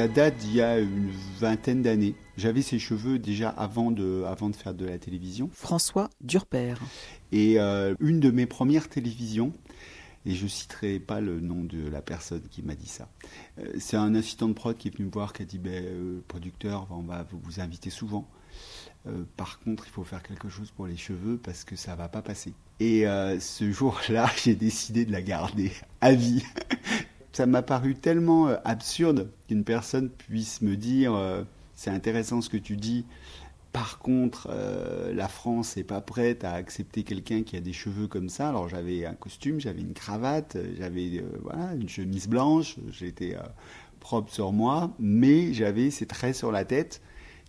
Ça date d'il y a une vingtaine d'années. J'avais ces cheveux déjà avant de, avant de faire de la télévision. François Durper. Et euh, une de mes premières télévisions, et je citerai pas le nom de la personne qui m'a dit ça, euh, c'est un assistant de prod qui est venu me voir, qui a dit ben, euh, producteur, on va vous, vous inviter souvent. Euh, par contre, il faut faire quelque chose pour les cheveux parce que ça va pas passer. Et ce jour-là, j'ai décidé de la garder à vie. Ça m'a paru tellement euh, absurde qu'une personne puisse me dire euh, c'est intéressant ce que tu dis. Par contre, euh, la France n'est pas prête à accepter quelqu'un qui a des cheveux comme ça. Alors j'avais un costume, j'avais une cravate, j'avais voilà, une chemise blanche, j'étais propre sur moi, mais j'avais ces traits sur la tête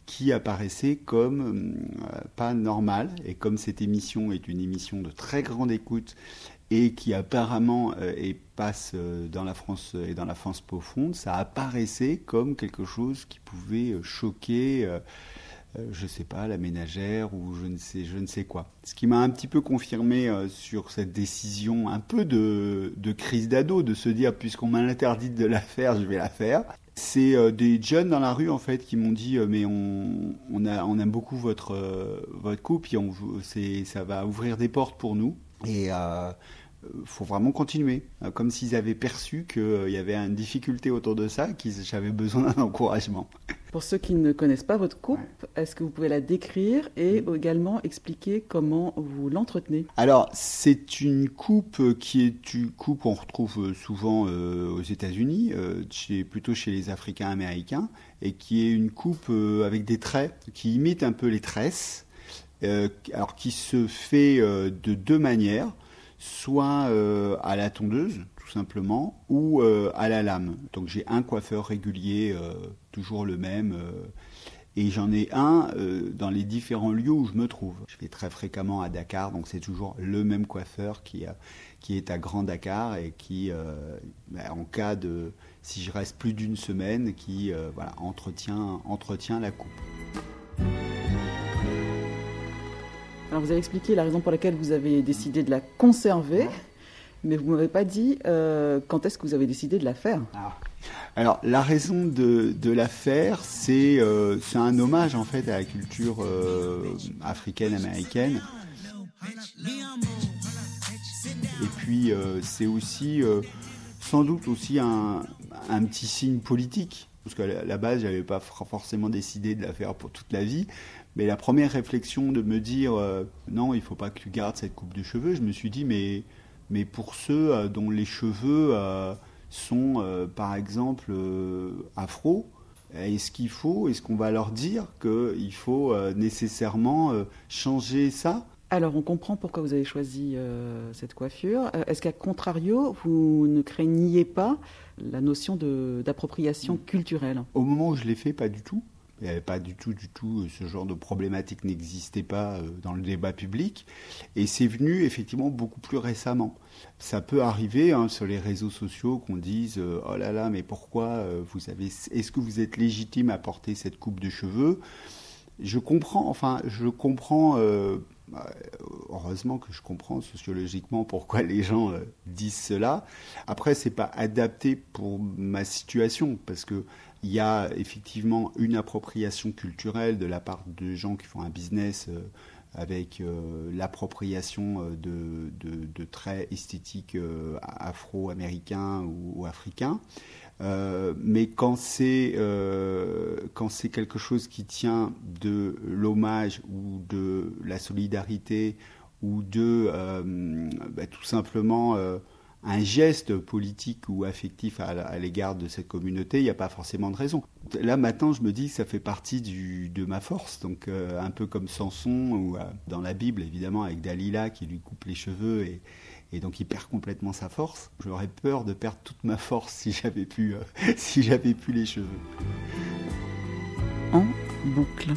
qui apparaissaient comme euh, pas normal. Et comme cette émission est une émission de très grande écoute et qui apparemment euh, passe euh, dans la France et dans la France profonde, ça apparaissait comme quelque chose qui pouvait choquer, euh, je sais pas, la ménagère ou je ne sais, je ne sais quoi. Ce qui m'a un petit peu confirmé sur cette décision un peu de, de crise d'ado, de se dire puisqu'on m'a interdit de la faire, je vais la faire. C'est euh, des jeunes dans la rue en fait qui m'ont dit euh, mais on, on, a, aime beaucoup votre, euh, votre couple et on, ça va ouvrir des portes pour nous. Et faut vraiment continuer, comme s'ils avaient perçu qu'il y avait une difficulté autour de ça, qu'ils j'avais besoin d'un encouragement. Pour ceux qui ne connaissent pas votre coupe, est-ce que vous pouvez la décrire et également expliquer comment vous l'entretenez? Alors, c'est une coupe qui est une coupe qu'on retrouve souvent euh, aux États-Unis, euh, chez, plutôt chez les Africains américains, et qui est une coupe euh, avec des traits qui imitent un peu les tresses, euh, alors qui se fait euh, de deux manières, soit euh, à la tondeuse, tout simplement, ou euh, à la lame. Donc j'ai un coiffeur régulier, euh, toujours le même. et j'en ai un dans les différents lieux où je me trouve. Je vais très fréquemment à Dakar, donc c'est toujours le même coiffeur qui, est à Grand Dakar et qui, ben, en cas de, si je reste plus d'une semaine, qui voilà, entretient la coupe. Alors vous avez expliqué la raison pour laquelle vous avez décidé de la conserver, mais vous ne m'avez pas dit euh, quand est-ce que vous avez décidé de la faire? Alors, la raison de, de la faire, c'est euh, c'est un hommage en fait à la culture euh, africaine américaine. Et puis, c'est aussi, sans doute aussi un, un petit signe politique. Parce qu'à la base, j'avais pas for- forcément décidé de la faire pour toute la vie. Mais la première réflexion de me dire euh, non, il faut pas que tu gardes cette coupe de cheveux, je me suis dit mais mais pour ceux euh, dont les cheveux euh, sont par exemple afro, est-ce qu'il faut, est-ce qu'on va leur dire qu'il faut nécessairement changer ça? Alors on comprend pourquoi vous avez choisi euh, cette coiffure. Euh, Est-ce qu'à contrario, vous ne craigniez pas la notion d'appropriation culturelle? Au moment où je l'ai fait, pas du tout. Il n'y avait pas du tout, du tout, euh, ce genre de problématique n'existait pas euh, dans le débat public. Et c'est venu effectivement beaucoup plus récemment. Ça peut arriver hein, sur les réseaux sociaux qu'on dise euh, oh là là, mais pourquoi vous avez, est-ce que vous êtes légitime à porter cette coupe de cheveux? Je comprends, enfin, je comprends. bah, heureusement que je comprends sociologiquement pourquoi les gens disent cela. Après, c'est pas adapté pour ma situation parce que il y a effectivement une appropriation culturelle de la part de gens qui font un business euh, avec euh, l'appropriation euh, de, traits esthétiques afro-américains ou, africains. Mais quand c'est quelque chose qui tient de l'hommage ou de la solidarité ou de bah, tout simplement un geste politique ou affectif à, l'égard de cette communauté, il n'y a pas forcément de raison. Là maintenant, je me dis que ça fait partie de ma force, donc euh, un peu comme Samson ou euh, dans la Bible évidemment avec Dalila qui lui coupe les cheveux et, et donc il perd complètement sa force. J'aurais peur de perdre toute ma force si j'avais pu, euh, si j'avais pu les cheveux. en boucle.